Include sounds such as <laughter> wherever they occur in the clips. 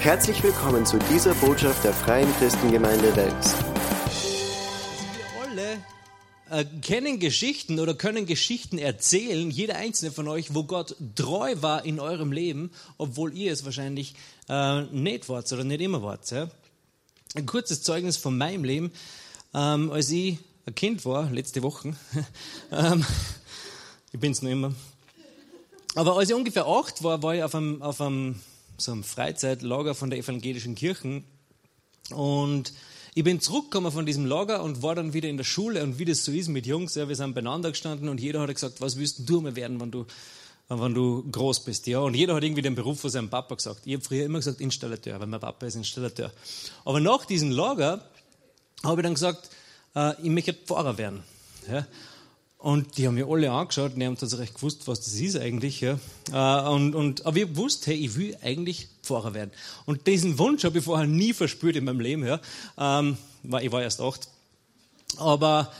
Herzlich willkommen zu dieser Botschaft der Freien Christengemeinde Wels. Wir alle äh, kennen Geschichten oder können Geschichten erzählen, jeder einzelne von euch, wo Gott treu war in eurem Leben, obwohl ihr es wahrscheinlich äh, nicht wart oder nicht immer wart. Ja? Ein kurzes Zeugnis von meinem Leben, ähm, als ich ein Kind war, letzte Woche, <laughs> ähm, ich bin es noch immer, aber als ich ungefähr acht war, war ich auf einem, auf einem, so einem Freizeitlager von der evangelischen Kirchen und ich bin zurückgekommen von diesem Lager und war dann wieder in der Schule und wie das so ist mit Jungs, ja, wir sind beieinander gestanden und jeder hat gesagt, was willst du mal werden, wenn du, wenn du groß bist, ja. Und jeder hat irgendwie den Beruf von seinem Papa gesagt. Ich habe früher immer gesagt Installateur, weil mein Papa ist Installateur. Aber nach diesem Lager habe ich dann gesagt, äh, ich möchte Pfarrer werden. Ja. Und die haben mir alle angeschaut und die haben tatsächlich gewusst, was das ist eigentlich. Ja. Äh, und, und, aber ich wusste, hey, ich will eigentlich Pfarrer werden. Und diesen Wunsch habe ich vorher nie verspürt in meinem Leben. Ja. Ähm, ich war erst acht. Aber,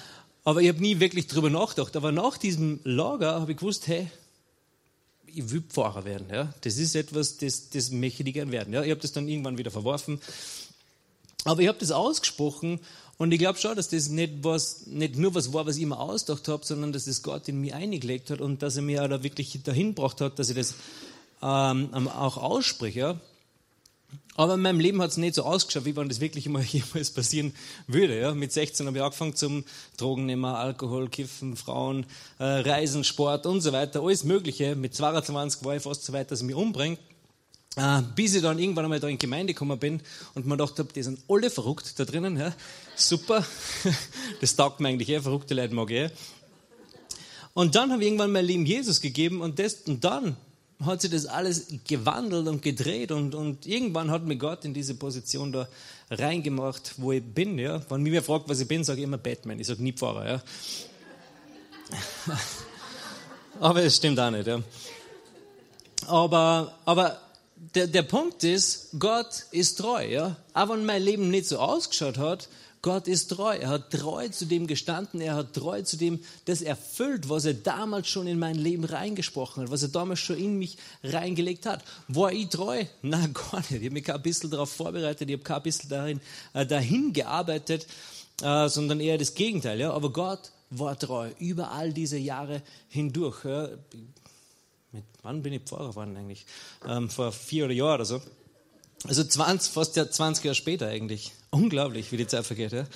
aber ich habe nie wirklich darüber nachgedacht. Aber nach diesem Lager habe ich gewusst, hey, ich will Pfarrer werden. Ja. Das ist etwas, das, das möchte ich gerne werden. Ja. Ich habe das dann irgendwann wieder verworfen. Aber ich habe das ausgesprochen und ich glaube schon, dass das nicht, was, nicht nur was war, was ich immer ausgedacht habe, sondern dass das Gott in mir eingelegt hat und dass er mir auch da wirklich dahin gebracht hat, dass ich das ähm, auch ausspreche. Ja. Aber in meinem Leben hat es nicht so ausgeschaut, wie wenn das wirklich immer <laughs> jemals passieren würde. Ja. Mit 16 habe ich angefangen zum Drogennehmen, Alkohol, Kiffen, Frauen, äh, Reisen, Sport und so weiter, alles Mögliche. Mit 22 war ich fast so weit, dass ich mich umbringe. Äh, bis ich dann irgendwann einmal da in die Gemeinde gekommen bin und mir gedacht habe, die sind alle verrückt da drinnen. Ja. Super, <laughs> das taugt mir eigentlich, eh, verrückte Leute mag ich. Eh. Und dann habe ich irgendwann mein Leben Jesus gegeben und, das, und dann hat sich das alles gewandelt und gedreht und, und irgendwann hat mir Gott in diese Position da reingemacht, wo ich bin. Ja. Wenn mich wer fragt, was ich bin, sage ich immer Batman. Ich sage nie Pfarrer. Ja. <laughs> aber es stimmt auch nicht. Ja. Aber, aber der, der Punkt ist, Gott ist treu. Ja? Auch wenn mein Leben nicht so ausgeschaut hat, Gott ist treu. Er hat treu zu dem gestanden. Er hat treu zu dem das erfüllt, was er damals schon in mein Leben reingesprochen hat, was er damals schon in mich reingelegt hat. War ich treu? Na, <laughs> gar nicht. Ich habe mich kein bisschen darauf vorbereitet. Ich habe kein bisschen darin, äh, dahin gearbeitet, äh, sondern eher das Gegenteil. Ja? Aber Gott war treu über all diese Jahre hindurch. Ja? Mit, wann bin ich Pfarrer geworden eigentlich? Ähm, vor vier oder Jahren oder so. Also 20, fast ja 20 Jahre später eigentlich. Unglaublich, wie die Zeit vergeht. Ja?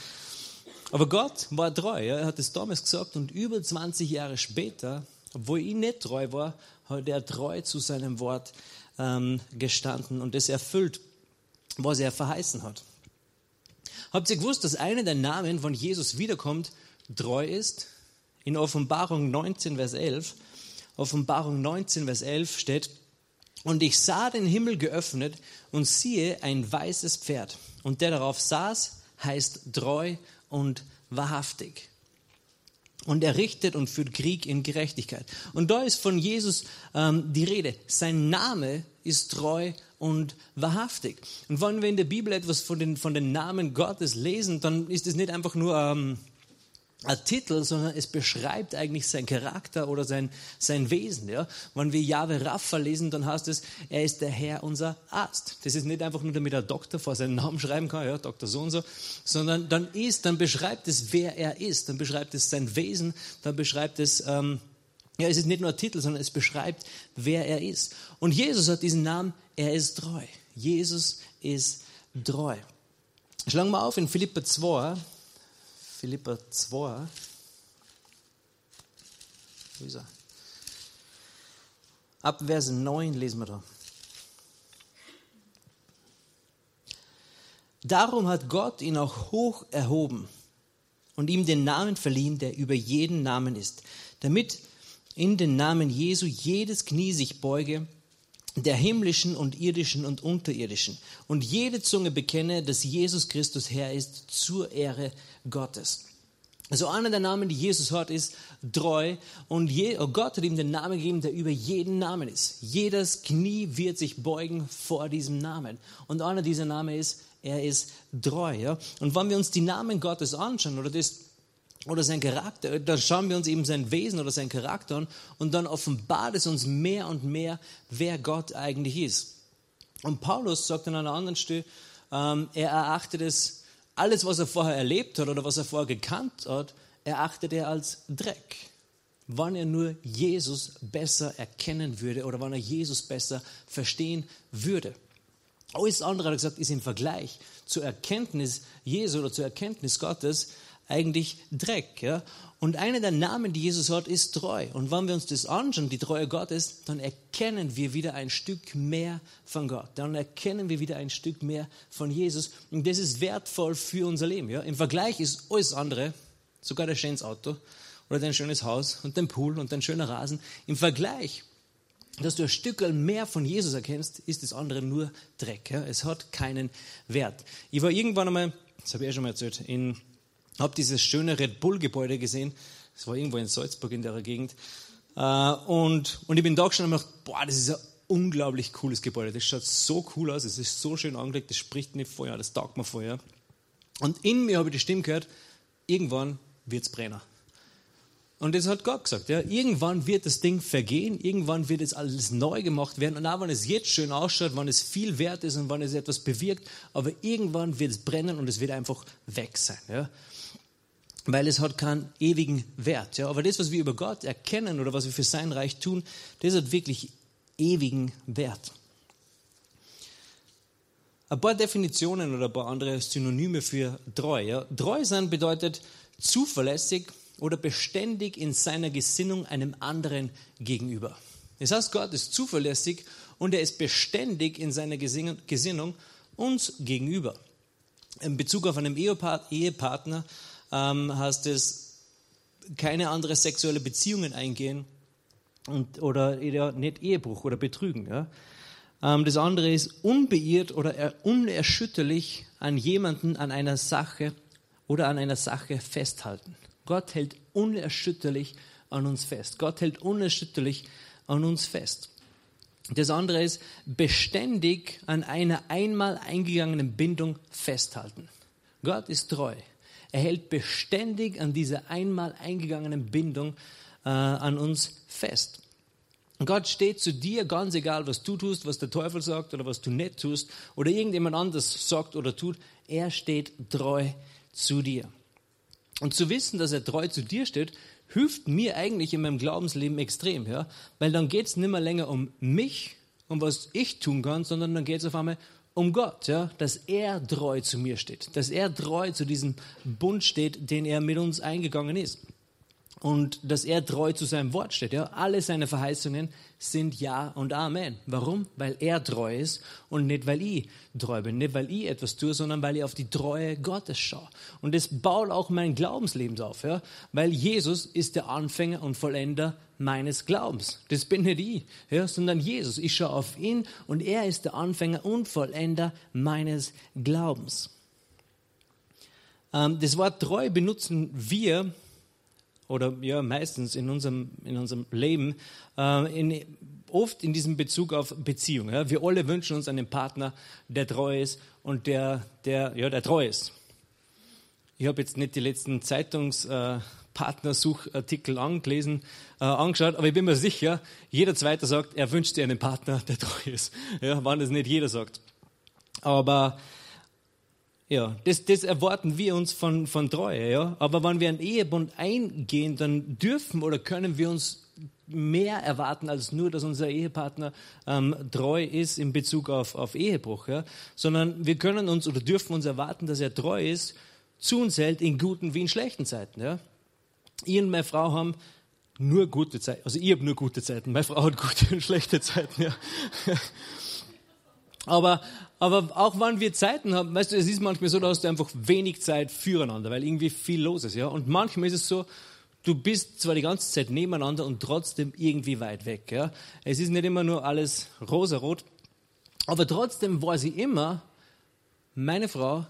Aber Gott war treu. Ja? Er hat es damals gesagt und über 20 Jahre später, obwohl ich nicht treu war, hat er treu zu seinem Wort ähm, gestanden und es erfüllt, was er verheißen hat. Habt ihr gewusst, dass einer der Namen, von Jesus wiederkommt, treu ist? In Offenbarung 19, Vers 11 Offenbarung 19, Vers 11 steht, und ich sah den Himmel geöffnet und siehe ein weißes Pferd. Und der darauf saß, heißt treu und wahrhaftig. Und er richtet und führt Krieg in Gerechtigkeit. Und da ist von Jesus ähm, die Rede. Sein Name ist treu und wahrhaftig. Und wenn wir in der Bibel etwas von den, von den Namen Gottes lesen, dann ist es nicht einfach nur ähm, ein Titel, sondern es beschreibt eigentlich sein Charakter oder sein, sein Wesen. Ja? Wenn wir Jahwe Rapha lesen, dann heißt es, er ist der Herr, unser Arzt. Das ist nicht einfach nur, damit der Doktor vor seinen Namen schreiben kann, ja, Doktor so und so, sondern dann ist, dann beschreibt es, wer er ist, dann beschreibt es sein Wesen, dann beschreibt es, ähm, ja, es ist nicht nur ein Titel, sondern es beschreibt, wer er ist. Und Jesus hat diesen Namen, er ist treu. Jesus ist treu. Schlagen wir auf in Philippa 2, Philippa 2. Wo ist er? Ab Vers 9 lesen wir da. Darum hat Gott ihn auch hoch erhoben und ihm den Namen verliehen, der über jeden Namen ist, damit in den Namen Jesu jedes Knie sich beuge, der himmlischen und irdischen und unterirdischen, und jede Zunge bekenne, dass Jesus Christus Herr ist, zur Ehre Gottes. Also einer der Namen, die Jesus hat, ist treu. Und je, oh Gott hat ihm den Namen gegeben, der über jeden Namen ist. Jedes Knie wird sich beugen vor diesem Namen. Und einer dieser Namen ist, er ist treu. Ja? Und wenn wir uns die Namen Gottes anschauen oder das oder sein Charakter, dann schauen wir uns eben sein Wesen oder sein Charakter an und dann offenbart es uns mehr und mehr, wer Gott eigentlich ist. Und Paulus sagt an einer anderen Stelle, ähm, er erachtet es, alles, was er vorher erlebt hat oder was er vorher gekannt hat, erachtet er als Dreck. Wann er nur Jesus besser erkennen würde oder wann er Jesus besser verstehen würde. Alles andere, hat er gesagt, ist im Vergleich zur Erkenntnis Jesu oder zur Erkenntnis Gottes eigentlich Dreck. Ja? Und einer der Namen, die Jesus hat, ist treu. Und wenn wir uns das anschauen, die Treue Gottes, dann erkennen wir wieder ein Stück mehr von Gott. Dann erkennen wir wieder ein Stück mehr von Jesus. Und das ist wertvoll für unser Leben. Ja? Im Vergleich ist alles andere, sogar dein schönes Auto oder dein schönes Haus und dein Pool und dein schöner Rasen, im Vergleich dass du ein Stück mehr von Jesus erkennst, ist das andere nur Dreck. Ja? Es hat keinen Wert. Ich war irgendwann einmal, das habe ich ja schon mal erzählt, in habe dieses schöne Red Bull-Gebäude gesehen. Das war irgendwo in Salzburg in der Gegend. Äh, und, und ich bin da gestanden und habe gedacht, boah, das ist ein unglaublich cooles Gebäude. Das schaut so cool aus, es ist so schön angelegt, das spricht nicht vorher, das taugt mir vorher. Und in mir habe ich die Stimme gehört, irgendwann wird es brennen. Und das hat Gott gesagt. Ja. Irgendwann wird das Ding vergehen, irgendwann wird es alles neu gemacht werden. Und auch wenn es jetzt schön ausschaut, wenn es viel wert ist und wenn es etwas bewirkt, aber irgendwann wird es brennen und es wird einfach weg sein. Ja weil es hat keinen ewigen Wert. Ja? Aber das, was wir über Gott erkennen oder was wir für sein Reich tun, das hat wirklich ewigen Wert. Ein paar Definitionen oder ein paar andere Synonyme für treu. Ja? Treu sein bedeutet zuverlässig oder beständig in seiner Gesinnung einem anderen gegenüber. Das heißt, Gott ist zuverlässig und er ist beständig in seiner Gesinnung uns gegenüber. In Bezug auf einen Ehepartner ähm, heißt es, keine andere sexuelle Beziehungen eingehen und, oder nicht Ehebruch oder Betrügen. Ja. Ähm, das andere ist unbeirrt oder unerschütterlich an jemanden, an einer Sache oder an einer Sache festhalten. Gott hält unerschütterlich an uns fest. Gott hält unerschütterlich an uns fest. Das andere ist beständig an einer einmal eingegangenen Bindung festhalten. Gott ist treu. Er hält beständig an dieser einmal eingegangenen Bindung äh, an uns fest. Gott steht zu dir, ganz egal, was du tust, was der Teufel sagt oder was du nicht tust oder irgendjemand anders sagt oder tut. Er steht treu zu dir. Und zu wissen, dass er treu zu dir steht, hilft mir eigentlich in meinem Glaubensleben extrem, ja? weil dann geht es nicht mehr länger um mich, um was ich tun kann, sondern dann geht es auf einmal um Gott, ja, dass er treu zu mir steht, dass er treu zu diesem Bund steht, den er mit uns eingegangen ist. Und dass er treu zu seinem Wort steht. Ja. Alle seine Verheißungen sind Ja und Amen. Warum? Weil er treu ist und nicht, weil ich treu bin. Nicht, weil ich etwas tue, sondern weil ich auf die Treue Gottes schaue. Und das baut auch mein Glaubensleben auf. Ja. Weil Jesus ist der Anfänger und Vollender meines Glaubens. Das bin nicht ich, ja, sondern Jesus. Ich schaue auf ihn und er ist der Anfänger und Vollender meines Glaubens. Ähm, das Wort treu benutzen wir oder ja meistens in unserem, in unserem Leben äh, in, oft in diesem Bezug auf Beziehung. Ja. Wir alle wünschen uns einen Partner, der treu ist und der, der, ja, der treu ist. Ich habe jetzt nicht die letzten Zeitungs... Äh, angelesen, äh, angeschaut, aber ich bin mir sicher, jeder Zweite sagt, er wünscht sich einen Partner, der treu ist. Ja, wann das nicht jeder sagt. Aber ja, das, das erwarten wir uns von, von Treue. Ja? Aber wenn wir einen Ehebund eingehen, dann dürfen oder können wir uns mehr erwarten als nur, dass unser Ehepartner ähm, treu ist in Bezug auf, auf Ehebruch, ja? sondern wir können uns oder dürfen uns erwarten, dass er treu ist, zu uns hält in guten wie in schlechten Zeiten. Ja? Ich und meine Frau haben nur gute Zeiten. Also ich habe nur gute Zeiten. Meine Frau hat gute und schlechte Zeiten. Ja. <laughs> Aber, aber auch wenn wir Zeiten haben, weißt du, es ist manchmal so, da hast du einfach wenig Zeit füreinander, weil irgendwie viel los ist. Ja? Und manchmal ist es so, du bist zwar die ganze Zeit nebeneinander und trotzdem irgendwie weit weg. Ja? Es ist nicht immer nur alles rosarot, aber trotzdem war sie immer meine Frau,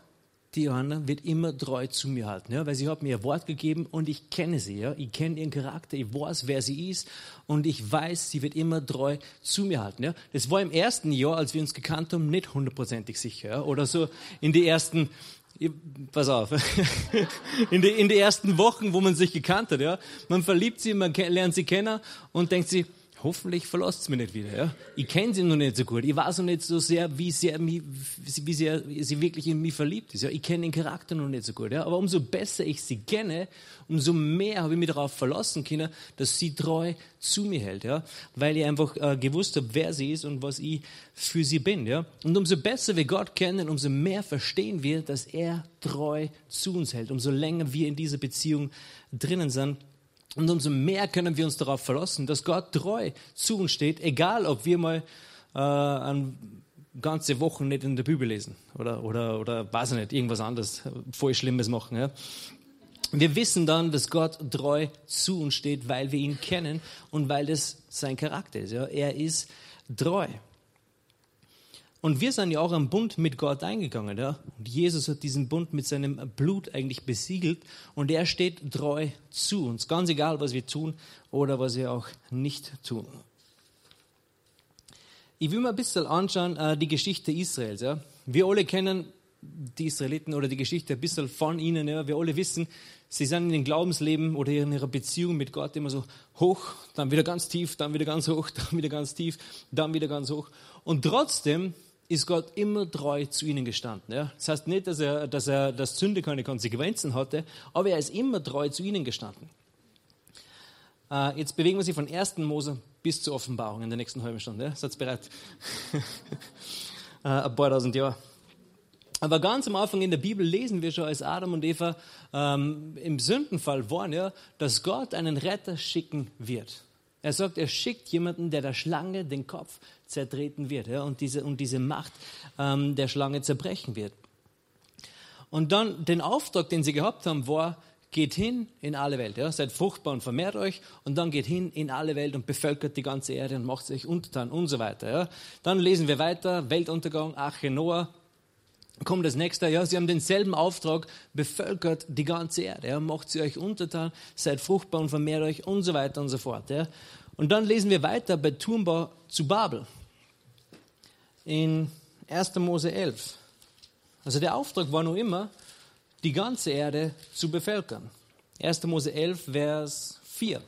die Johanna wird immer treu zu mir halten, ja, weil sie hat mir ihr Wort gegeben und ich kenne sie, ja, ich kenne ihren Charakter, ich weiß, wer sie ist und ich weiß, sie wird immer treu zu mir halten, ja. Das war im ersten Jahr, als wir uns gekannt haben, nicht hundertprozentig sicher, ja, oder so in die ersten Pass auf. <laughs> In die, in die ersten Wochen, wo man sich gekannt hat, ja. Man verliebt sie, man lernt sie kennen und denkt sie, hoffentlich verlasst mich nicht wieder. Ja? Ich kenne sie noch nicht so gut. Ich weiß noch nicht so sehr, wie sehr, wie sehr sie wirklich in mich verliebt ist. Ja? Ich kenne den Charakter noch nicht so gut. Ja? Aber umso besser ich sie kenne, umso mehr habe ich mich darauf verlassen können, dass sie treu zu mir hält. Ja? Weil ich einfach äh, gewusst habe, wer sie ist und was ich für sie bin. Ja? Und umso besser wir Gott kennen, umso mehr verstehen wir, dass er treu zu uns hält. Umso länger wir in dieser Beziehung drinnen sind. Und umso mehr können wir uns darauf verlassen, dass Gott treu zu uns steht, egal ob wir mal äh, an ganze Wochen nicht in der Bibel lesen oder, oder, oder weiß ich nicht, irgendwas anderes voll Schlimmes machen. Ja. Wir wissen dann, dass Gott treu zu uns steht, weil wir ihn kennen und weil das sein Charakter ist. Ja. Er ist treu. Und wir sind ja auch am Bund mit Gott eingegangen. Ja? Und Jesus hat diesen Bund mit seinem Blut eigentlich besiegelt und er steht treu zu uns, ganz egal, was wir tun oder was wir auch nicht tun. Ich will mal ein bisschen anschauen, äh, die Geschichte Israels. Ja? Wir alle kennen die Israeliten oder die Geschichte ein bisschen von ihnen. Ja? Wir alle wissen, sie sind in ihrem Glaubensleben oder in ihrer Beziehung mit Gott immer so hoch, dann wieder ganz tief, dann wieder ganz hoch, <laughs> dann wieder ganz tief, dann wieder ganz hoch. Und trotzdem ist Gott immer treu zu ihnen gestanden. Ja? Das heißt nicht, dass er, dass er das Sünde keine Konsequenzen hatte, aber er ist immer treu zu ihnen gestanden. Äh, jetzt bewegen wir sich von 1. Mose bis zur Offenbarung in der nächsten halben Stunde. Ja? Seid bereit? <laughs> äh, ein paar tausend Jahre. Aber ganz am Anfang in der Bibel lesen wir schon, als Adam und Eva ähm, im Sündenfall waren, ja, dass Gott einen Retter schicken wird. Er sagt, er schickt jemanden, der der Schlange den Kopf zertreten wird ja, und, diese, und diese Macht ähm, der Schlange zerbrechen wird. Und dann den Auftrag, den sie gehabt haben, war, geht hin in alle Welt, ja, seid fruchtbar und vermehrt euch und dann geht hin in alle Welt und bevölkert die ganze Erde und macht sich untertan und so weiter. Ja. Dann lesen wir weiter, Weltuntergang, Ache Noah, kommt das nächste, ja, sie haben denselben Auftrag, bevölkert die ganze Erde, ja, macht sie euch untertan, seid fruchtbar und vermehrt euch und so weiter und so fort. Ja. Und dann lesen wir weiter bei Turmbau zu Babel in 1. Mose 11. Also der Auftrag war nur immer, die ganze Erde zu bevölkern. 1. Mose 11, Vers 4.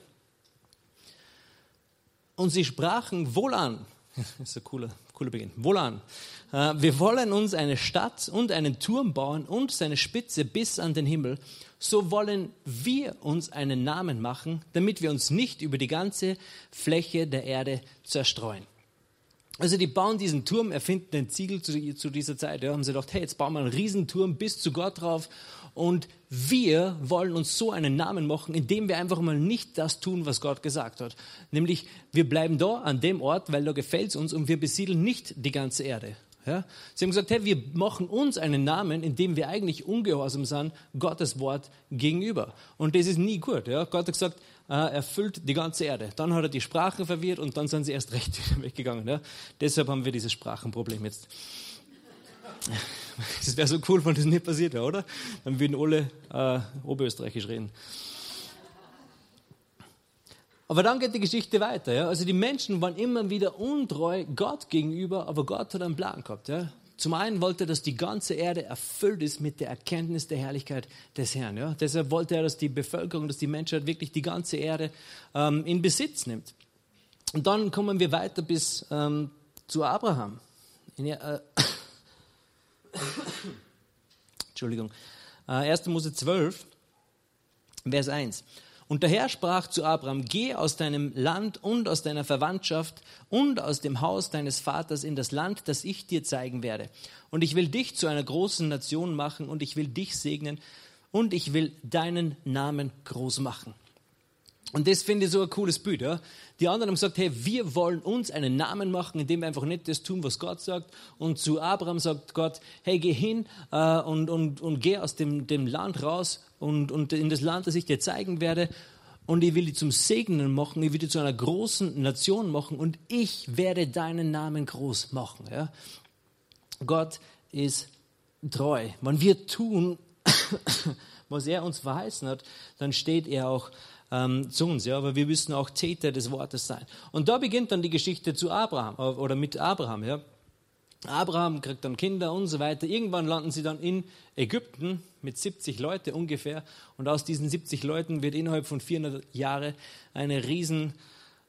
Und sie sprachen wohlan, <laughs> das ist ein cooler, cooler Beginn, wohlan, äh, wir wollen uns eine Stadt und einen Turm bauen und seine Spitze bis an den Himmel. So wollen wir uns einen Namen machen, damit wir uns nicht über die ganze Fläche der Erde zerstreuen. Also die bauen diesen Turm, erfinden den Ziegel zu, zu dieser Zeit. Ja, haben sie gedacht, hey, jetzt bauen wir einen Riesenturm bis zu Gott drauf und wir wollen uns so einen Namen machen, indem wir einfach mal nicht das tun, was Gott gesagt hat. Nämlich, wir bleiben da an dem Ort, weil da gefällt es uns und wir besiedeln nicht die ganze Erde. Ja? Sie haben gesagt, hey, wir machen uns einen Namen, indem wir eigentlich ungehorsam sind, Gottes Wort gegenüber. Und das ist nie gut. Ja? Gott hat gesagt, äh, er füllt die ganze Erde. Dann hat er die Sprachen verwirrt und dann sind sie erst recht <laughs> weggegangen. Ja? Deshalb haben wir dieses Sprachenproblem jetzt. <laughs> Das wäre so cool, wenn das nicht passiert wäre, oder? Dann würden alle äh, Oberösterreichisch reden. Aber dann geht die Geschichte weiter. Ja? Also die Menschen waren immer wieder untreu Gott gegenüber, aber Gott hat einen Plan gehabt. Ja? Zum einen wollte er, dass die ganze Erde erfüllt ist mit der Erkenntnis der Herrlichkeit des Herrn. Ja? Deshalb wollte er, dass die Bevölkerung, dass die Menschheit wirklich die ganze Erde ähm, in Besitz nimmt. Und dann kommen wir weiter bis ähm, zu Abraham. In, äh, <coughs> Entschuldigung. Äh, 1. Mose 12, Vers 1. Und der Herr sprach zu Abraham, geh aus deinem Land und aus deiner Verwandtschaft und aus dem Haus deines Vaters in das Land, das ich dir zeigen werde. Und ich will dich zu einer großen Nation machen und ich will dich segnen und ich will deinen Namen groß machen. Und das finde ich so ein cooles Bild. Ja? Die anderen haben gesagt, hey, wir wollen uns einen Namen machen, indem wir einfach nicht das tun, was Gott sagt. Und zu Abraham sagt Gott, hey, geh hin äh, und, und, und geh aus dem, dem Land raus und, und in das Land, das ich dir zeigen werde. Und ich will dich zum Segnen machen, ich will dich zu einer großen Nation machen und ich werde deinen Namen groß machen. Ja? Gott ist treu. Wenn wir tun, <coughs> was er uns verheißen hat, dann steht er auch ähm, zu uns. Ja? Aber wir müssen auch Täter des Wortes sein. Und da beginnt dann die Geschichte zu Abraham äh, oder mit Abraham. Ja? Abraham kriegt dann Kinder und so weiter. Irgendwann landen sie dann in Ägypten mit 70 Leuten ungefähr. Und aus diesen 70 Leuten wird innerhalb von 400 Jahren eine riesen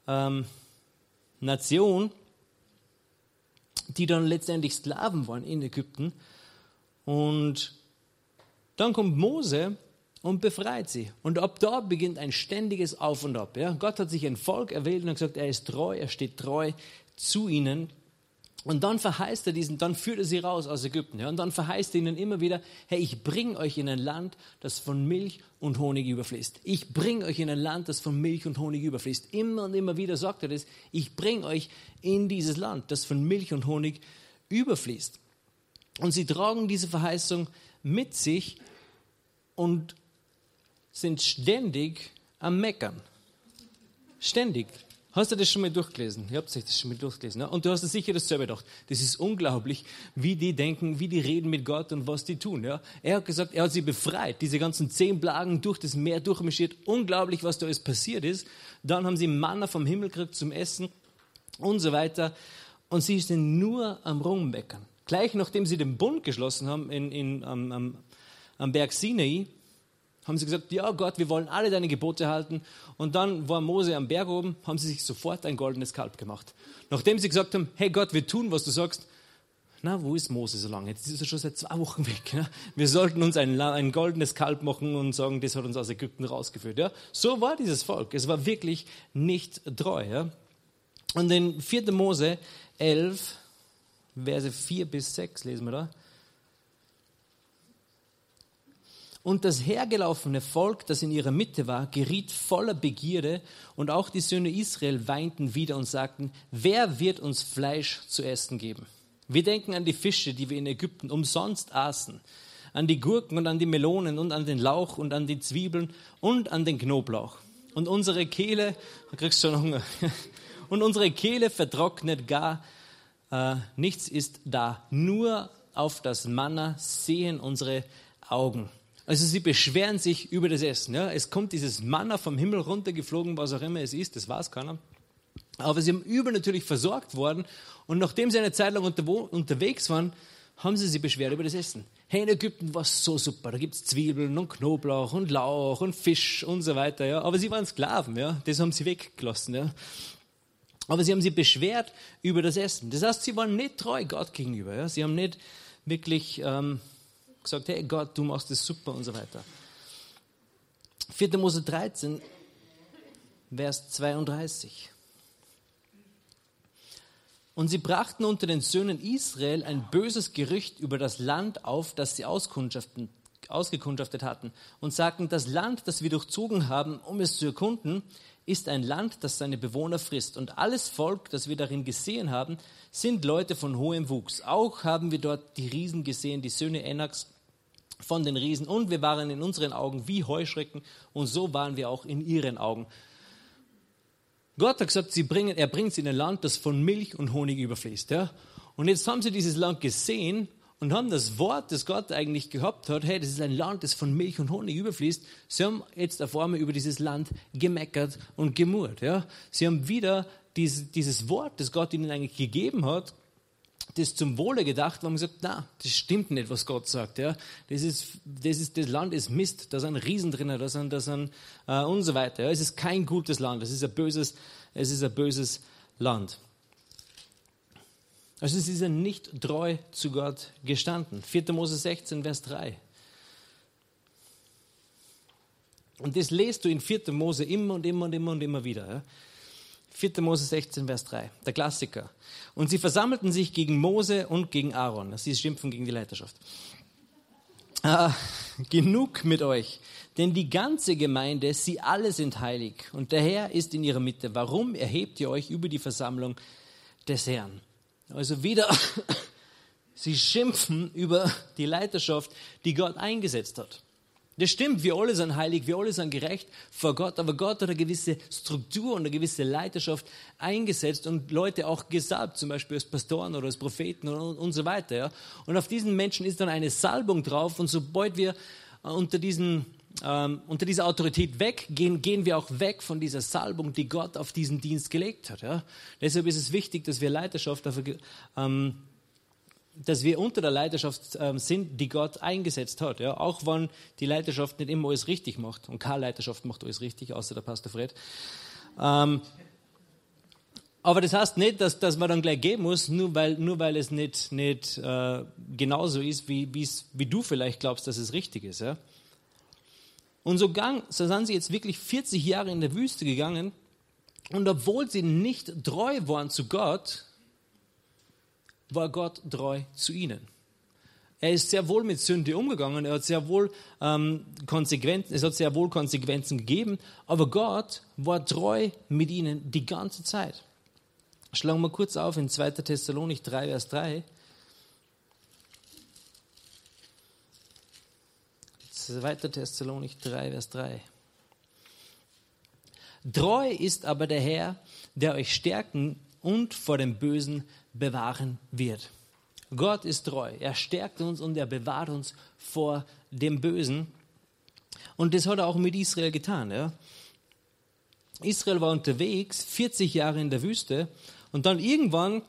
ähm, Nation, die dann letztendlich Sklaven waren in Ägypten. Und dann kommt Mose und befreit sie. Und ab da beginnt ein ständiges Auf und Ab. Ja? Gott hat sich ein Volk erwählt und gesagt, er ist treu, er steht treu zu ihnen. Und dann verheißt er diesen, dann führt er sie raus aus Ägypten. Ja? Und dann verheißt er ihnen immer wieder, hey, ich bringe euch in ein Land, das von Milch und Honig überfließt. Ich bringe euch in ein Land, das von Milch und Honig überfließt. Immer und immer wieder sagt er das, ich bringe euch in dieses Land, das von Milch und Honig überfließt. Und sie tragen diese Verheißung mit sich und sind ständig am Meckern. Ständig. Hast du das schon mal durchgelesen? Ihr habt euch das schon mal durchgelesen. Ne? Und du hast dir sicher dasselbe gedacht. Das ist unglaublich, wie die denken, wie die reden mit Gott und was die tun. Ja? Er hat gesagt, er hat sie befreit. Diese ganzen zehn Plagen durch das Meer durchmarschiert. Unglaublich, was da alles passiert ist. Dann haben sie Manna vom Himmel gekriegt zum Essen und so weiter. Und sie sind nur am Rummeckern. Gleich nachdem sie den Bund geschlossen haben in, in, am, am, am Berg Sinai, haben sie gesagt, ja Gott, wir wollen alle deine Gebote halten. Und dann war Mose am Berg oben, haben sie sich sofort ein goldenes Kalb gemacht. Nachdem sie gesagt haben, hey Gott, wir tun, was du sagst, na, wo ist Mose so lange? Jetzt ist er schon seit zwei Wochen weg. Ja? Wir sollten uns ein, ein, goldenes Kalb machen und sagen, das hat uns aus Ägypten rausgeführt. Ja? So war dieses Volk. Es war wirklich nicht treu. Ja? Und in 4. Mose 11, Verse 4 bis 6 lesen wir da. Und das hergelaufene Volk, das in ihrer Mitte war, geriet voller Begierde und auch die Söhne Israel weinten wieder und sagten, wer wird uns Fleisch zu essen geben? Wir denken an die Fische, die wir in Ägypten umsonst aßen, an die Gurken und an die Melonen und an den Lauch und an die Zwiebeln und an den Knoblauch. Und unsere Kehle, da <laughs> kriegst schon Hunger, <laughs> und unsere Kehle vertrocknet gar, äh, nichts ist da, nur auf das Manna sehen unsere Augen. Also sie beschweren sich über das Essen. Ja. Es kommt dieses Manna vom Himmel runtergeflogen, was auch immer es ist, das weiß keiner. Aber sie haben übernatürlich versorgt worden und nachdem sie eine Zeit lang unterwegs waren, haben sie sich beschwert über das Essen. Hey, in Ägypten war es so super, da gibt es Zwiebeln und Knoblauch und Lauch und Fisch und so weiter. Ja. Aber sie waren Sklaven, ja. das haben sie weggelassen. Ja. Aber sie haben sich beschwert über das Essen. Das heißt, sie waren nicht treu Gott gegenüber. Ja. Sie haben nicht wirklich... Ähm, gesagt, hey Gott, du machst es super und so weiter. 4. Mose 13, Vers 32. Und sie brachten unter den Söhnen Israel ein böses Gerücht über das Land auf, das sie ausgekundschaftet hatten, und sagten, das Land, das wir durchzogen haben, um es zu erkunden, ist ein Land, das seine Bewohner frisst. Und alles Volk, das wir darin gesehen haben, sind Leute von hohem Wuchs. Auch haben wir dort die Riesen gesehen, die Söhne Enaks von den Riesen und wir waren in unseren Augen wie Heuschrecken und so waren wir auch in ihren Augen. Gott hat gesagt, sie bringen, er bringt sie in ein Land, das von Milch und Honig überfließt. Ja? Und jetzt haben sie dieses Land gesehen und haben das Wort, das Gott eigentlich gehabt hat, hey, das ist ein Land, das von Milch und Honig überfließt. Sie haben jetzt auf einmal über dieses Land gemeckert und gemurrt. Ja? Sie haben wieder dieses, dieses Wort, das Gott ihnen eigentlich gegeben hat, das zum Wohle gedacht, wo man gesagt, na, das stimmt nicht, was Gott sagt. Ja, das ist, das ist, das Land ist Mist, da sind Riesen drin, da sind, da sind äh, und so weiter. Ja, es ist kein gutes Land, es ist ein böses, es ist ein böses Land. Also sie sind nicht treu zu Gott gestanden. 4. Mose 16, Vers 3. Und das lest du in 4. Mose immer und immer und immer und immer wieder. Ja? 4. Mose 16, Vers 3, der Klassiker. Und sie versammelten sich gegen Mose und gegen Aaron. Sie schimpfen gegen die Leiterschaft. Ah, genug mit euch, denn die ganze Gemeinde, sie alle sind heilig und der Herr ist in ihrer Mitte. Warum erhebt ihr euch über die Versammlung des Herrn? Also wieder, <coughs> sie schimpfen über die Leiterschaft, die Gott eingesetzt hat. Das stimmt, wir alle sind heilig, wir alle sind gerecht vor Gott, aber Gott hat eine gewisse Struktur und eine gewisse Leiterschaft eingesetzt und Leute auch gesalbt, zum Beispiel als Pastoren oder als Propheten und, und so weiter. Ja. Und auf diesen Menschen ist dann eine Salbung drauf und sobald wir äh, unter diesen ähm, unter dieser Autorität weggehen, gehen wir auch weg von dieser Salbung, die Gott auf diesen Dienst gelegt hat. Ja? Deshalb ist es wichtig, dass wir Leiterschaft dafür, ähm, dass wir unter der Leiterschaft ähm, sind, die Gott eingesetzt hat. Ja? Auch wenn die Leiterschaft nicht immer alles richtig macht. Und keine Leiterschaft macht alles richtig, außer der Pastor Fred. Ähm, Aber das heißt nicht, dass, dass man dann gleich gehen muss, nur weil, nur weil es nicht, nicht äh, genauso ist, wie, wie du vielleicht glaubst, dass es richtig ist. Ja? Und so, gang, so sind sie jetzt wirklich 40 Jahre in der Wüste gegangen. Und obwohl sie nicht treu waren zu Gott, war Gott treu zu ihnen. Er ist sehr wohl mit Sünde umgegangen, er hat sehr wohl ähm, Konsequenzen, es hat sehr wohl Konsequenzen gegeben, aber Gott war treu mit ihnen die ganze Zeit. Schlagen wir kurz auf in 2. Thessalonik 3, Vers 3. 2. Thessalonik 3, Vers 3. Treu ist aber der Herr, der euch stärken und vor dem Bösen bewahren wird. Gott ist treu. Er stärkt uns und er bewahrt uns vor dem Bösen. Und das hat er auch mit Israel getan. Ja? Israel war unterwegs, 40 Jahre in der Wüste, und dann irgendwann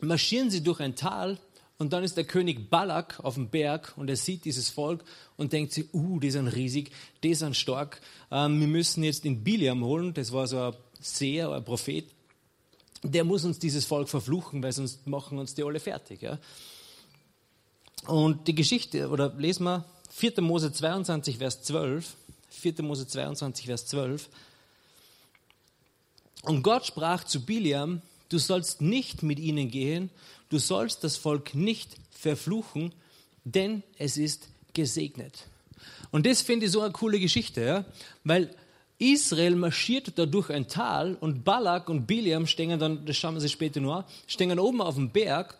marschieren sie durch ein Tal und dann ist der König Balak auf dem Berg und er sieht dieses Volk und denkt sich, uh, die sind riesig, die sind stark. Ähm, wir müssen jetzt den Biliam holen, das war so ein Seher, ein Prophet. Der muss uns dieses Volk verfluchen, weil sonst machen uns die alle fertig. Ja? Und die Geschichte, oder lesen wir 4. Mose 22, Vers 12. 4. Mose 22, Vers 12. Und Gott sprach zu Biliam, du sollst nicht mit ihnen gehen, du sollst das Volk nicht verfluchen, denn es ist gesegnet. Und das finde ich so eine coole Geschichte, ja? weil Israel marschiert da durch ein Tal und Balak und Biliam stehen dann, das schauen wir sich später nur an, stehen oben auf dem Berg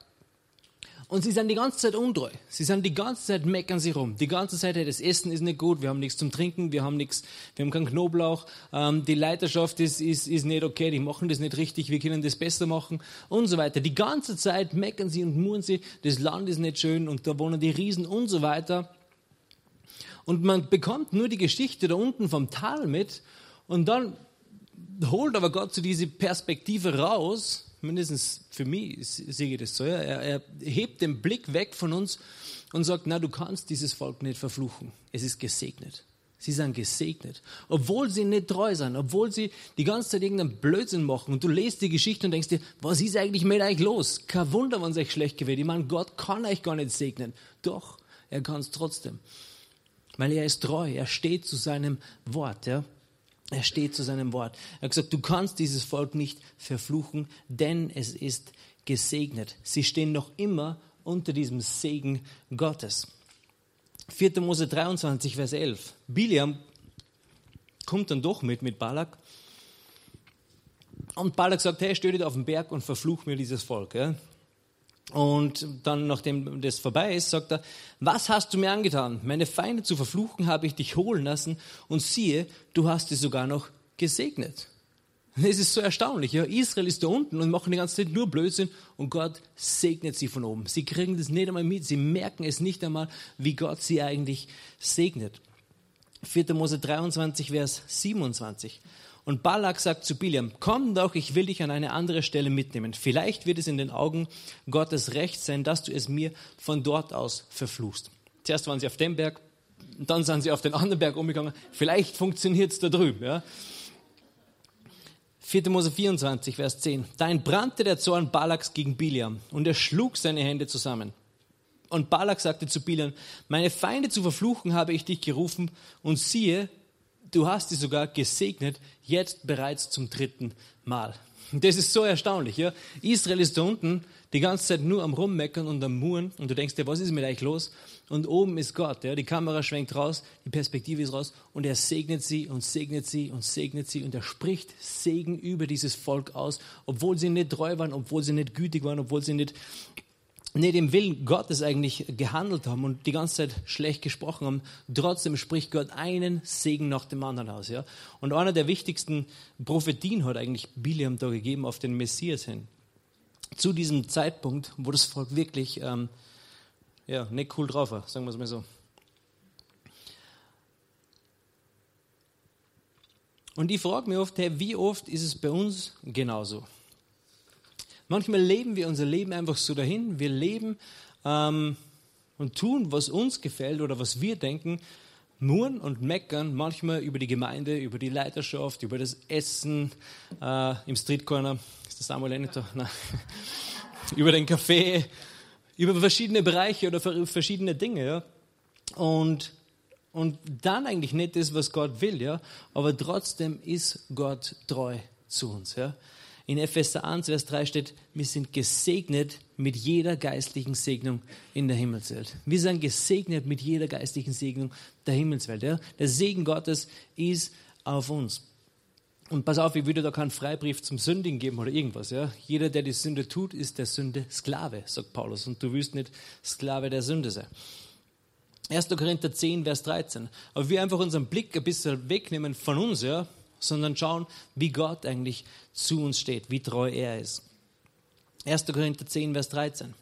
und sie sind die ganze Zeit untreu. Sie sind die ganze Zeit meckern sie rum. Die ganze Zeit, hey, das Essen ist nicht gut, wir haben nichts zum Trinken, wir haben nichts, wir haben keinen Knoblauch, ähm, die Leiterschaft ist, ist, ist nicht okay, die machen das nicht richtig, wir können das besser machen und so weiter. Die ganze Zeit meckern sie und murren sie, das Land ist nicht schön und da wohnen die Riesen und so weiter. Und man bekommt nur die Geschichte da unten vom Tal mit und dann holt aber Gott so diese Perspektive raus mindestens für mich sehe ich das so. Ja. Er, er hebt den Blick weg von uns und sagt, na, du kannst dieses Volk nicht verfluchen. Es ist gesegnet. Sie sind gesegnet. Obwohl sie nicht treu sind, obwohl sie die ganze Zeit irgendeinen Blödsinn machen und du lest die Geschichte und denkst dir, was ist eigentlich mit euch los? Kein Wunder, wenn es euch schlecht gewählt. Ich meine, Gott kann euch gar nicht segnen. Doch, er kann es trotzdem. Weil er ist treu, er steht zu seinem Wort. Ja. Er steht zu seinem Wort. Er hat gesagt, du kannst dieses Volk nicht verfluchen, denn es ist gesegnet. Sie stehen noch immer unter diesem Segen Gottes. 4. Mose 23, Vers 11. Biliam kommt dann doch mit, mit Balak. Und Balak sagt, hey, steh dich auf den Berg und verfluch mir dieses Volk. Ja? Und dann, nachdem das vorbei ist, sagt er, was hast du mir angetan? Meine Feinde zu verfluchen habe ich dich holen lassen und siehe, du hast sie sogar noch gesegnet. Es ist so erstaunlich. Ja? Israel ist da unten und machen die ganze Zeit nur Blödsinn und Gott segnet sie von oben. Sie kriegen das nicht einmal mit, sie merken es nicht einmal, wie Gott sie eigentlich segnet. 4. Mose 23, Vers 27. Und Balak sagt zu Biliam, komm doch, ich will dich an eine andere Stelle mitnehmen. Vielleicht wird es in den Augen Gottes recht sein, dass du es mir von dort aus verfluchst. Zuerst waren sie auf dem Berg, dann sind sie auf den anderen Berg umgegangen. Vielleicht funktioniert es da drüben. Ja? 4. Mose 24, Vers 10. Da entbrannte der Zorn Balaks gegen Biliam und er schlug seine Hände zusammen. Und Balak sagte zu Biliam, meine Feinde zu verfluchen habe ich dich gerufen und siehe, du hast sie sogar gesegnet, jetzt bereits zum dritten Mal. Das ist so erstaunlich. Ja? Israel ist da unten die ganze Zeit nur am Rummeckern und am Muren und du denkst dir, was ist mit euch los? Und oben ist Gott. Ja? Die Kamera schwenkt raus, die Perspektive ist raus und er segnet sie und segnet sie und segnet sie und er spricht Segen über dieses Volk aus, obwohl sie nicht treu waren, obwohl sie nicht gütig waren, obwohl sie nicht nicht im Willen Gottes eigentlich gehandelt haben und die ganze Zeit schlecht gesprochen haben, trotzdem spricht Gott einen Segen nach dem anderen aus. Ja? Und einer der wichtigsten Prophetien hat eigentlich Biliam da gegeben auf den Messias hin. Zu diesem Zeitpunkt, wo das Volk wirklich ähm, ja, nicht cool drauf war, sagen wir es mal so. Und ich frage mich oft, hey, wie oft ist es bei uns genauso? Manchmal leben wir unser Leben einfach so dahin. Wir leben ähm, und tun, was uns gefällt oder was wir denken, murren und meckern manchmal über die Gemeinde, über die Leiterschaft, über das Essen äh, im Streetcorner. ist der Samuel eh nicht da? Nein. <laughs> über den Kaffee, über verschiedene Bereiche oder verschiedene Dinge. Ja? Und, und dann eigentlich nicht das, was Gott will, ja? aber trotzdem ist Gott treu zu uns. Ja? In Epheser 1, Vers 3 steht, wir sind gesegnet mit jeder geistlichen Segnung in der Himmelswelt. Wir sind gesegnet mit jeder geistlichen Segnung der Himmelswelt. Ja? Der Segen Gottes ist auf uns. Und pass auf, ich würde da keinen Freibrief zum Sündigen geben oder irgendwas. Ja? Jeder, der die Sünde tut, ist der Sünde Sklave, sagt Paulus. Und du willst nicht Sklave der Sünde sein. 1. Korinther 10, Vers 13. Aber wir einfach unseren Blick ein bisschen wegnehmen von uns, ja, sondern schauen, wie Gott eigentlich zu uns steht, wie treu er ist. 1. Korinther 10, Vers 13.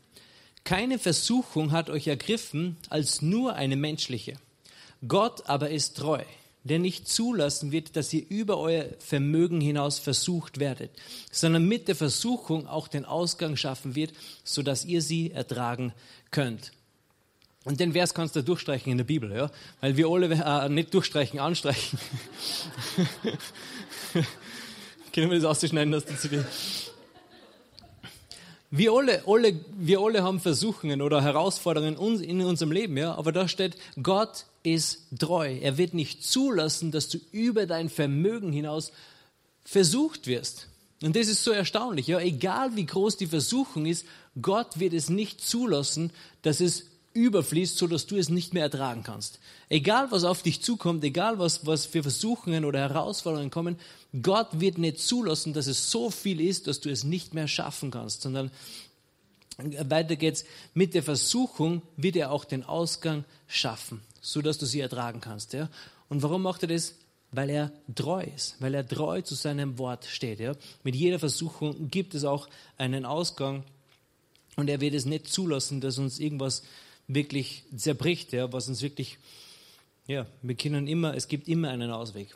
Keine Versuchung hat euch ergriffen als nur eine menschliche. Gott aber ist treu, der nicht zulassen wird, dass ihr über euer Vermögen hinaus versucht werdet, sondern mit der Versuchung auch den Ausgang schaffen wird, sodass ihr sie ertragen könnt. Und den Vers kannst du durchstreichen in der Bibel, ja? Weil wir alle äh, nicht durchstreichen, anstreichen. <laughs> Können wir das auszuschneiden, dass du zu dir. Wir alle, alle, wir alle haben Versuchungen oder Herausforderungen in unserem Leben, ja? aber da steht, Gott ist treu. Er wird nicht zulassen, dass du über dein Vermögen hinaus versucht wirst. Und das ist so erstaunlich. Ja? Egal wie groß die Versuchung ist, Gott wird es nicht zulassen, dass es überfließt, so dass du es nicht mehr ertragen kannst. Egal was auf dich zukommt, egal was, was für Versuchungen oder Herausforderungen kommen, Gott wird nicht zulassen, dass es so viel ist, dass du es nicht mehr schaffen kannst, sondern weiter geht's. Mit der Versuchung wird er auch den Ausgang schaffen, so dass du sie ertragen kannst. Ja? Und warum macht er das? Weil er treu ist, weil er treu zu seinem Wort steht. Ja? Mit jeder Versuchung gibt es auch einen Ausgang und er wird es nicht zulassen, dass uns irgendwas wirklich zerbricht, ja, was uns wirklich, ja, wir können immer, es gibt immer einen Ausweg.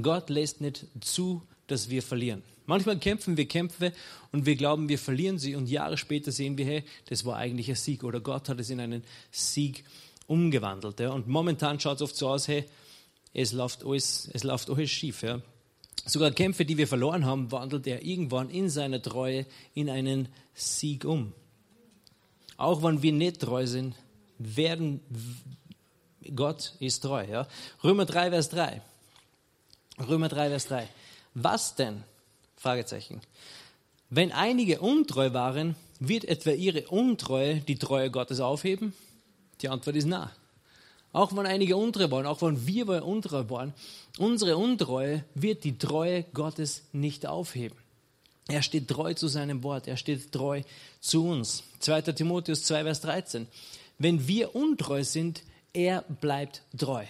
Gott lässt nicht zu, dass wir verlieren. Manchmal kämpfen wir Kämpfe und wir glauben, wir verlieren sie und Jahre später sehen wir, hey, das war eigentlich ein Sieg oder Gott hat es in einen Sieg umgewandelt. Ja. Und momentan schaut es oft so aus, hey, es läuft alles, es läuft alles schief. Ja. Sogar Kämpfe, die wir verloren haben, wandelt er irgendwann in seiner Treue in einen Sieg um. Auch wenn wir nicht treu sind, werden Gott ist treu. Ja? Römer 3, Vers 3. Römer 3, Vers 3. Was denn? Fragezeichen. Wenn einige untreu waren, wird etwa ihre Untreue die Treue Gottes aufheben? Die Antwort ist na. Auch wenn einige untreu waren, auch wenn wir untreu waren, unsere Untreue wird die Treue Gottes nicht aufheben. Er steht treu zu seinem Wort. Er steht treu zu uns. 2. Timotheus 2, Vers 13. Wenn wir untreu sind, er bleibt treu.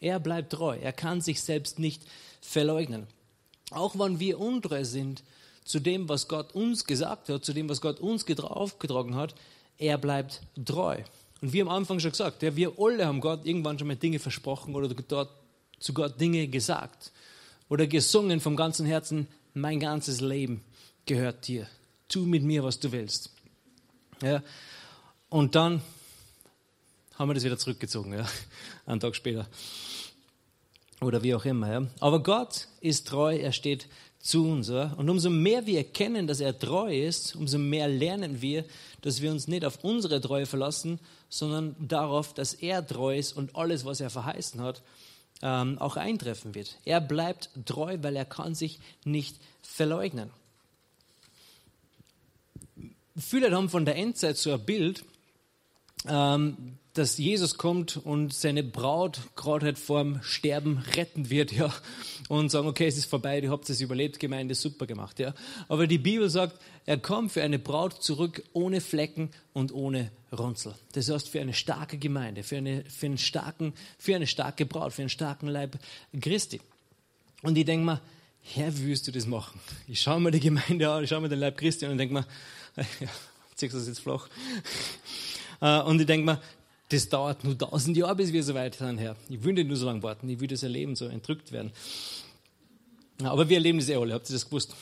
Er bleibt treu. Er kann sich selbst nicht verleugnen. Auch wenn wir untreu sind zu dem, was Gott uns gesagt hat, zu dem, was Gott uns aufgetragen hat, er bleibt treu. Und wie am Anfang schon gesagt, ja, wir alle haben Gott irgendwann schon mal Dinge versprochen oder dort zu Gott Dinge gesagt oder gesungen vom ganzen Herzen, mein ganzes Leben gehört dir. Tu mit mir, was du willst. Ja. Und dann haben wir das wieder zurückgezogen, ja. einen Tag später. Oder wie auch immer. Ja. Aber Gott ist treu, er steht zu uns. Ja. Und umso mehr wir erkennen, dass er treu ist, umso mehr lernen wir, dass wir uns nicht auf unsere Treue verlassen, sondern darauf, dass er treu ist und alles, was er verheißen hat, ähm, auch eintreffen wird. Er bleibt treu, weil er kann sich nicht verleugnen. Viele haben von der Endzeit so ein Bild, ähm, dass Jesus kommt und seine Braut gerade halt vorm Sterben retten wird, <laughs> ja, und sagen, okay, es ist vorbei, ihr habt es überlebt, Gemeinde, super gemacht, ja. Aber die Bibel sagt, er kommt für eine Braut zurück ohne Flecken und ohne Runzel. Das heißt, für eine starke Gemeinde, für eine, für einen starken, für eine starke Braut, für einen starken Leib Christi. Und ich denke mir, Herr, wie willst du das machen? Ich schaue mir die Gemeinde an, ich schaue mir den Leib Christi an und denke mir, <laughs> ja, ziehst du das jetzt flach? Äh, und ich denke mir, das dauert nur tausend Jahre, bis wir so weit sind, Herr. Ich will nicht nur so lange warten, ich will das erleben, so entrückt werden. Aber wir erleben das eh alle, habt ihr das gewusst?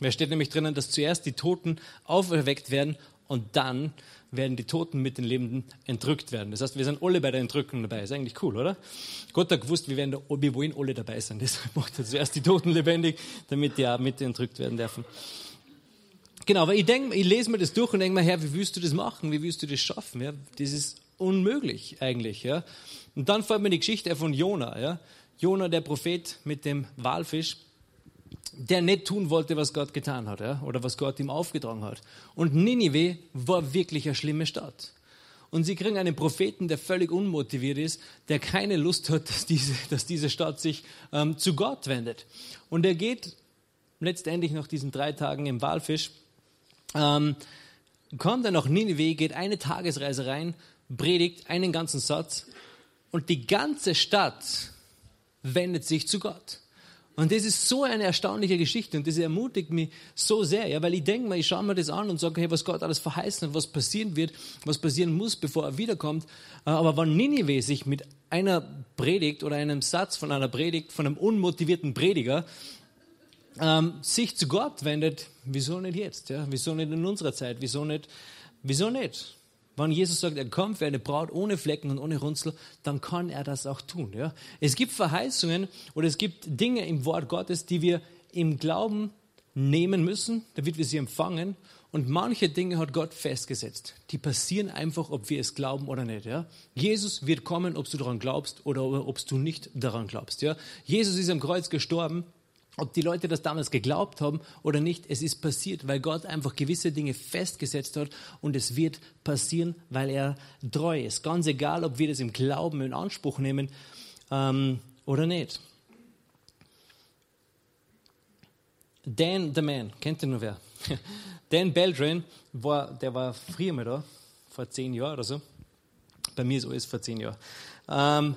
Da steht nämlich drinnen, dass zuerst die Toten auferweckt werden und dann werden die Toten mit den Lebenden entrückt werden. Das heißt, wir sind alle bei der Entrückung dabei. Ist eigentlich cool, oder? Gott hat gewusst, wir, werden da, wir wollen alle dabei sein. <laughs> Deshalb macht er zuerst die Toten lebendig, damit die auch mit entrückt werden dürfen. Genau, aber ich denke, ich lese mir das durch und denke mir, Herr, wie willst du das machen? Wie willst du das schaffen? Ja, das ist unmöglich eigentlich. Ja. Und dann fällt mir die Geschichte von Jona. Ja. Jona, der Prophet mit dem Walfisch, der nicht tun wollte, was Gott getan hat ja, oder was Gott ihm aufgetragen hat. Und Ninive war wirklich eine schlimme Stadt. Und sie kriegen einen Propheten, der völlig unmotiviert ist, der keine Lust hat, dass diese, dass diese Stadt sich ähm, zu Gott wendet. Und er geht letztendlich nach diesen drei Tagen im Walfisch ähm, kommt er nach Nineveh, geht eine Tagesreise rein, predigt einen ganzen Satz und die ganze Stadt wendet sich zu Gott. Und das ist so eine erstaunliche Geschichte und das ermutigt mich so sehr, ja, weil ich denke mal, ich schaue mir das an und sage, hey, was Gott alles verheißen hat, was passieren wird, was passieren muss, bevor er wiederkommt. Äh, aber wenn Ninive sich mit einer Predigt oder einem Satz von einer Predigt, von einem unmotivierten Prediger, ähm, sich zu Gott wendet, wieso nicht jetzt? Ja? Wieso nicht in unserer Zeit? Wieso nicht? Wieso nicht? Wenn Jesus sagt, er kommt für eine Braut ohne Flecken und ohne Runzel, dann kann er das auch tun. Ja? Es gibt Verheißungen oder es gibt Dinge im Wort Gottes, die wir im Glauben nehmen müssen, damit wir sie empfangen. Und manche Dinge hat Gott festgesetzt. Die passieren einfach, ob wir es glauben oder nicht. Ja? Jesus wird kommen, ob du daran glaubst oder ob du nicht daran glaubst. Ja? Jesus ist am Kreuz gestorben ob die Leute das damals geglaubt haben oder nicht, es ist passiert, weil Gott einfach gewisse Dinge festgesetzt hat und es wird passieren, weil er treu ist. Ganz egal, ob wir das im Glauben in Anspruch nehmen ähm, oder nicht. Dan the Man, kennt ihr nur wer? <laughs> Dan Beldrin, war, der war früher mal da, vor zehn Jahren oder so. Bei mir ist alles vor zehn Jahren. Ähm,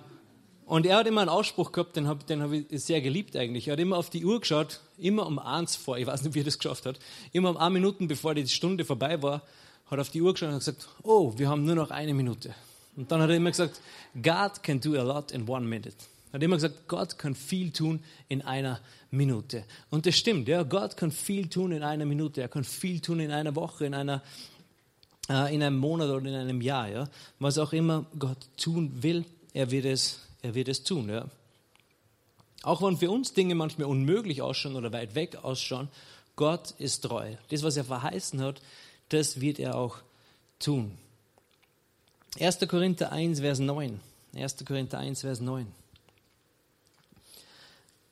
und er hat immer einen Ausspruch gehabt, den habe hab ich sehr geliebt eigentlich. Er hat immer auf die Uhr geschaut, immer um eins vor, ich weiß nicht, wie er das geschafft hat, immer um eine Minute, bevor die Stunde vorbei war, hat auf die Uhr geschaut und gesagt, oh, wir haben nur noch eine Minute. Und dann hat er immer gesagt, God can do a lot in one minute. Er hat immer gesagt, Gott kann viel tun in einer Minute. Und das stimmt, ja, Gott kann viel tun in einer Minute. Er kann viel tun in einer Woche, in einer äh, in einem Monat oder in einem Jahr. Ja. Was auch immer Gott tun will, er wird es er wird es tun. Ja. Auch wenn für uns Dinge manchmal unmöglich ausschauen oder weit weg ausschauen, Gott ist treu. Das, was er verheißen hat, das wird er auch tun. 1. Korinther 1, Vers 9. 1. Korinther 1, Vers 9.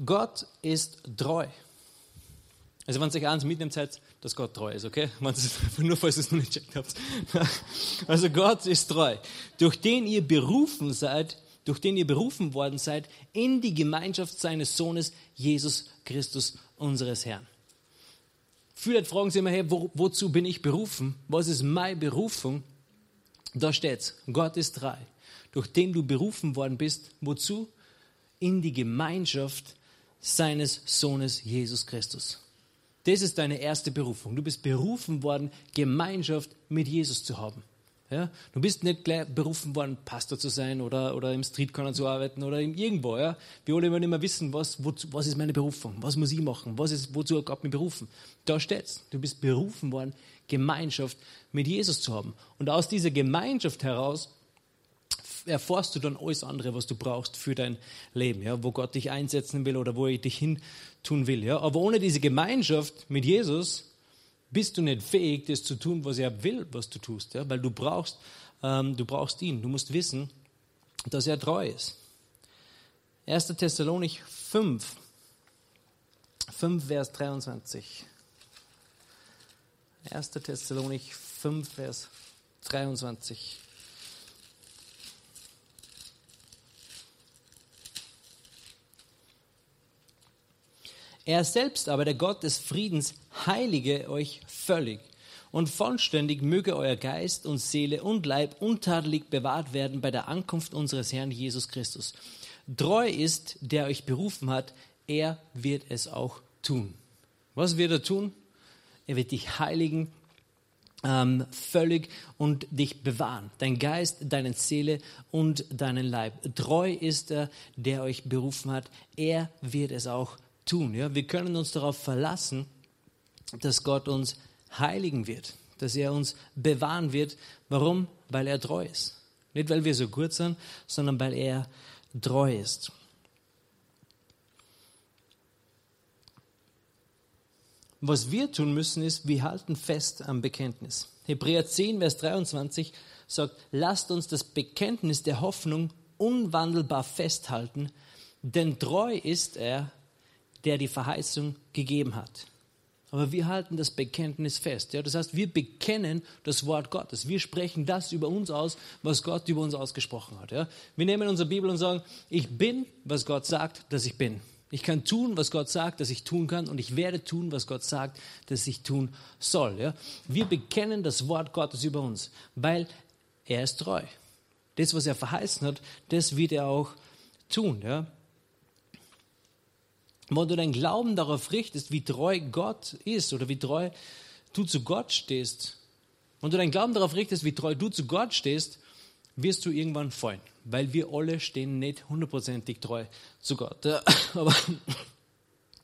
Gott ist treu. Also wenn ihr euch eins mitnimmt, seid, dass Gott treu ist, okay? <laughs> nur falls ihr es noch nicht checkt habt. <laughs> Also Gott ist treu, durch den ihr berufen seid durch den ihr berufen worden seid, in die Gemeinschaft seines Sohnes, Jesus Christus, unseres Herrn. Vielleicht fragen Sie immer, hey, wo, wozu bin ich berufen? Was ist meine Berufung? Da steht's. Gott ist drei. Durch den du berufen worden bist, wozu? In die Gemeinschaft seines Sohnes Jesus Christus. Das ist deine erste Berufung. Du bist berufen worden, Gemeinschaft mit Jesus zu haben. Ja? Du bist nicht gleich berufen worden, Pastor zu sein oder, oder im Streetcorner zu arbeiten oder irgendwo. Ja? Wir alle wollen immer wissen, was, wozu, was ist meine Berufung, was muss ich machen, was ist, wozu hat Gott mich berufen. Da steht's. Du bist berufen worden, Gemeinschaft mit Jesus zu haben. Und aus dieser Gemeinschaft heraus erfährst du dann alles andere, was du brauchst für dein Leben, ja? wo Gott dich einsetzen will oder wo er dich hin tun will. Ja? Aber ohne diese Gemeinschaft mit Jesus bist du nicht fähig, das zu tun, was er will, was du tust, ja? weil du brauchst, ähm, du brauchst ihn. Du musst wissen, dass er treu ist. 1. Thessalonik 5, 5, Vers 23. 1. Thessalonik 5, Vers 23. Er selbst aber, der Gott des Friedens, heilige euch völlig und vollständig möge euer Geist und Seele und Leib untadelig bewahrt werden bei der Ankunft unseres Herrn Jesus Christus. Treu ist, der euch berufen hat, er wird es auch tun. Was wird er tun? Er wird dich heiligen, ähm, völlig und dich bewahren. Dein Geist, deine Seele und deinen Leib. Treu ist er, der euch berufen hat. Er wird es auch tun tun. Ja? Wir können uns darauf verlassen, dass Gott uns heiligen wird, dass er uns bewahren wird. Warum? Weil er treu ist. Nicht, weil wir so gut sind, sondern weil er treu ist. Was wir tun müssen, ist, wir halten fest am Bekenntnis. Hebräer 10, Vers 23 sagt, lasst uns das Bekenntnis der Hoffnung unwandelbar festhalten, denn treu ist er, der die Verheißung gegeben hat. Aber wir halten das Bekenntnis fest. Ja? Das heißt, wir bekennen das Wort Gottes. Wir sprechen das über uns aus, was Gott über uns ausgesprochen hat. Ja? Wir nehmen unsere Bibel und sagen, ich bin, was Gott sagt, dass ich bin. Ich kann tun, was Gott sagt, dass ich tun kann, und ich werde tun, was Gott sagt, dass ich tun soll. Ja? Wir bekennen das Wort Gottes über uns, weil er ist treu. Das, was er verheißen hat, das wird er auch tun. Ja? Wenn du deinen Glauben darauf richtest, wie treu Gott ist oder wie treu du zu Gott stehst, wenn du deinen Glauben darauf richtest, wie treu du zu Gott stehst, wirst du irgendwann fallen, weil wir alle stehen nicht hundertprozentig treu zu Gott. <laughs> Aber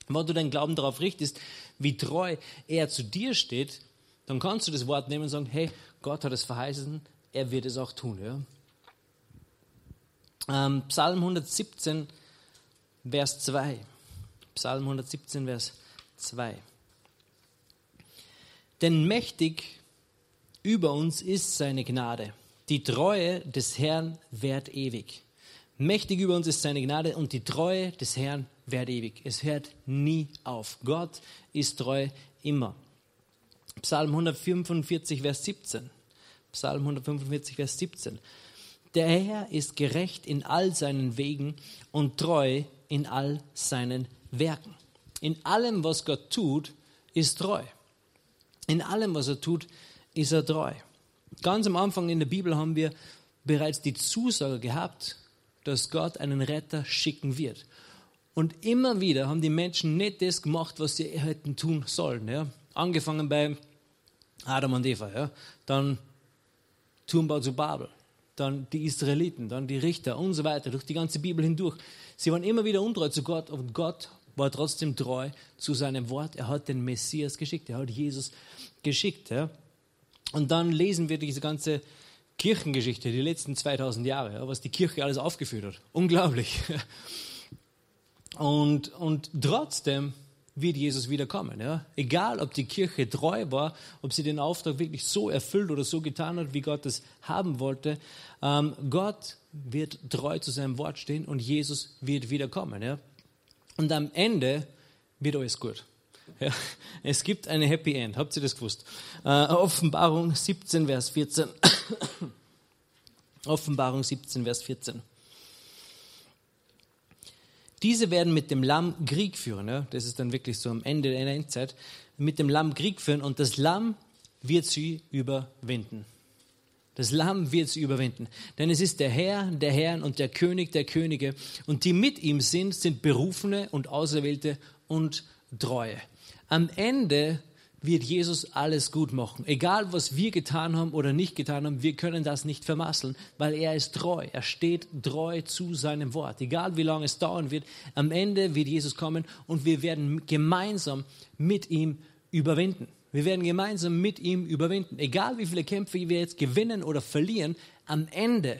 wenn du deinen Glauben darauf richtest, wie treu er zu dir steht, dann kannst du das Wort nehmen und sagen, hey, Gott hat es verheißen, er wird es auch tun. Ja? Ähm, Psalm 117, Vers 2. Psalm 117, Vers 2. Denn mächtig über uns ist seine Gnade. Die Treue des Herrn währt ewig. Mächtig über uns ist seine Gnade und die Treue des Herrn währt ewig. Es hört nie auf. Gott ist treu immer. Psalm 145, Vers 17. Psalm 145, Vers 17. Der Herr ist gerecht in all seinen Wegen und treu in all seinen Werken. In allem, was Gott tut, ist treu. In allem, was er tut, ist er treu. Ganz am Anfang in der Bibel haben wir bereits die Zusage gehabt, dass Gott einen Retter schicken wird. Und immer wieder haben die Menschen nicht das gemacht, was sie hätten tun sollen. Ja? Angefangen bei Adam und Eva, ja? dann Turmbau zu Babel, dann die Israeliten, dann die Richter und so weiter, durch die ganze Bibel hindurch. Sie waren immer wieder untreu zu Gott und Gott war trotzdem treu zu seinem Wort. Er hat den Messias geschickt, er hat Jesus geschickt. Ja? Und dann lesen wir diese ganze Kirchengeschichte, die letzten 2000 Jahre, ja, was die Kirche alles aufgeführt hat. Unglaublich. Und, und trotzdem wird Jesus wiederkommen. Ja? Egal, ob die Kirche treu war, ob sie den Auftrag wirklich so erfüllt oder so getan hat, wie Gott es haben wollte, ähm, Gott wird treu zu seinem Wort stehen und Jesus wird wiederkommen. Ja? Und am Ende wird alles gut. Ja, es gibt eine Happy End. Habt ihr das gewusst? Äh, Offenbarung 17, Vers 14. Offenbarung 17, Vers 14. Diese werden mit dem Lamm Krieg führen. Ja? Das ist dann wirklich so am Ende der Endzeit. Mit dem Lamm Krieg führen und das Lamm wird sie überwinden. Das Lamm wird sie überwinden. Denn es ist der Herr der Herren und der König der Könige. Und die mit ihm sind, sind Berufene und Auserwählte und Treue. Am Ende wird Jesus alles gut machen. Egal, was wir getan haben oder nicht getan haben, wir können das nicht vermasseln, weil er ist treu. Er steht treu zu seinem Wort. Egal, wie lange es dauern wird, am Ende wird Jesus kommen und wir werden gemeinsam mit ihm überwinden. Wir werden gemeinsam mit ihm überwinden. Egal wie viele Kämpfe wir jetzt gewinnen oder verlieren, am Ende,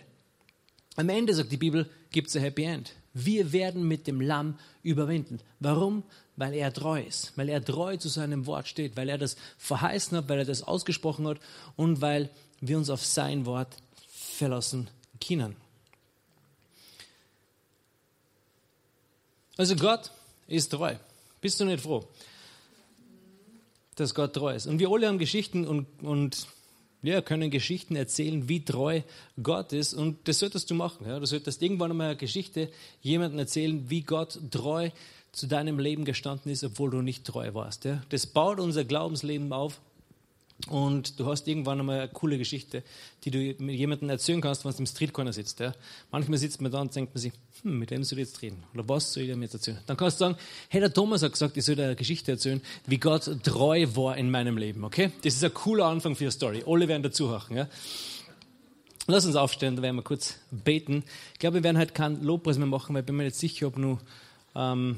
am Ende, sagt die Bibel, gibt es ein Happy End. Wir werden mit dem Lamm überwinden. Warum? Weil er treu ist, weil er treu zu seinem Wort steht, weil er das verheißen hat, weil er das ausgesprochen hat und weil wir uns auf sein Wort verlassen können. Also Gott ist treu. Bist du nicht froh? Dass Gott treu ist. Und wir alle haben Geschichten und, und ja, können Geschichten erzählen, wie treu Gott ist. Und das solltest du machen. Ja? Du solltest irgendwann einmal eine Geschichte jemandem erzählen, wie Gott treu zu deinem Leben gestanden ist, obwohl du nicht treu warst. Ja? Das baut unser Glaubensleben auf und du hast irgendwann einmal eine coole Geschichte, die du mit jemandem erzählen kannst, wenn du im Streetcorner sitzt. Ja? Manchmal sitzt man da und denkt man sich, hm, mit wem soll ich jetzt reden? Oder was soll ich dem jetzt erzählen? Dann kannst du sagen, hey, der Thomas hat gesagt, ich soll dir eine Geschichte erzählen, wie Gott treu war in meinem Leben. Okay? Das ist ein cooler Anfang für eine Story. Alle werden dazuhören. Ja? Lass uns aufstehen, da werden wir kurz beten. Ich glaube, wir werden heute keinen Lobpreis mehr machen, weil ich bin mir nicht sicher, ob nur ähm,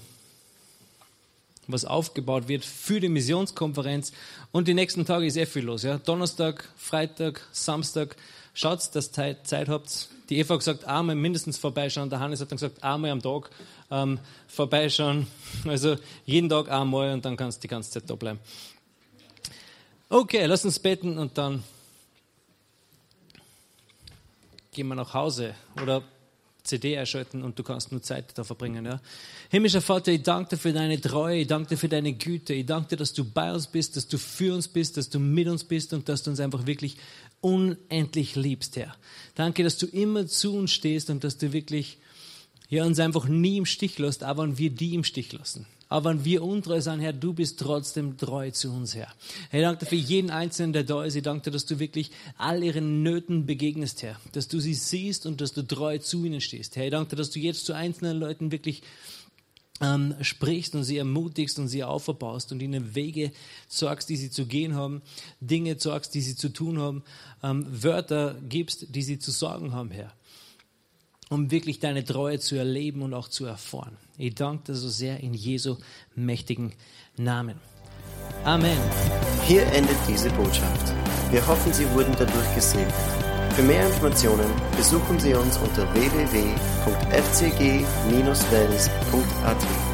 was aufgebaut wird für die Missionskonferenz. Und die nächsten Tage ist eh viel los. Ja? Donnerstag, Freitag, Samstag. Schaut, dass ihr Zeit habt. Die Eva hat gesagt, einmal mindestens vorbeischauen. Der Hannes hat dann gesagt, einmal am Tag ähm, vorbeischauen. <laughs> Also jeden Tag einmal und dann kannst du die ganze Zeit da bleiben. Okay, lass uns beten und dann gehen wir nach Hause oder CD erschalten und du kannst nur Zeit da verbringen. Ja? Himmlischer Vater, ich danke dir für deine Treue, ich danke dir für deine Güte, ich danke dir, dass du bei uns bist, dass du für uns bist, dass du mit uns bist und dass du uns einfach wirklich unendlich liebst, Herr. Danke, dass du immer zu uns stehst und dass du wirklich ja, uns einfach nie im Stich lässt, aber wir die im Stich lassen. Aber wenn wir untreu sind, Herr, du bist trotzdem treu zu uns, Herr. Herr, ich danke für jeden Einzelnen, der da ist. Ich danke dir, dass du wirklich all ihren Nöten begegnest, Herr. Dass du sie siehst und dass du treu zu ihnen stehst. Herr, ich danke dir, dass du jetzt zu einzelnen Leuten wirklich ähm, sprichst und sie ermutigst und sie aufbaust und ihnen Wege sorgst, die sie zu gehen haben, Dinge sorgst, die sie zu tun haben, ähm, Wörter gibst, die sie zu sagen haben, Herr um wirklich deine Treue zu erleben und auch zu erfahren. Ich danke dir so sehr in Jesu mächtigen Namen. Amen. Hier endet diese Botschaft. Wir hoffen, Sie wurden dadurch gesegnet. Für mehr Informationen besuchen Sie uns unter www.fcg-wells.at.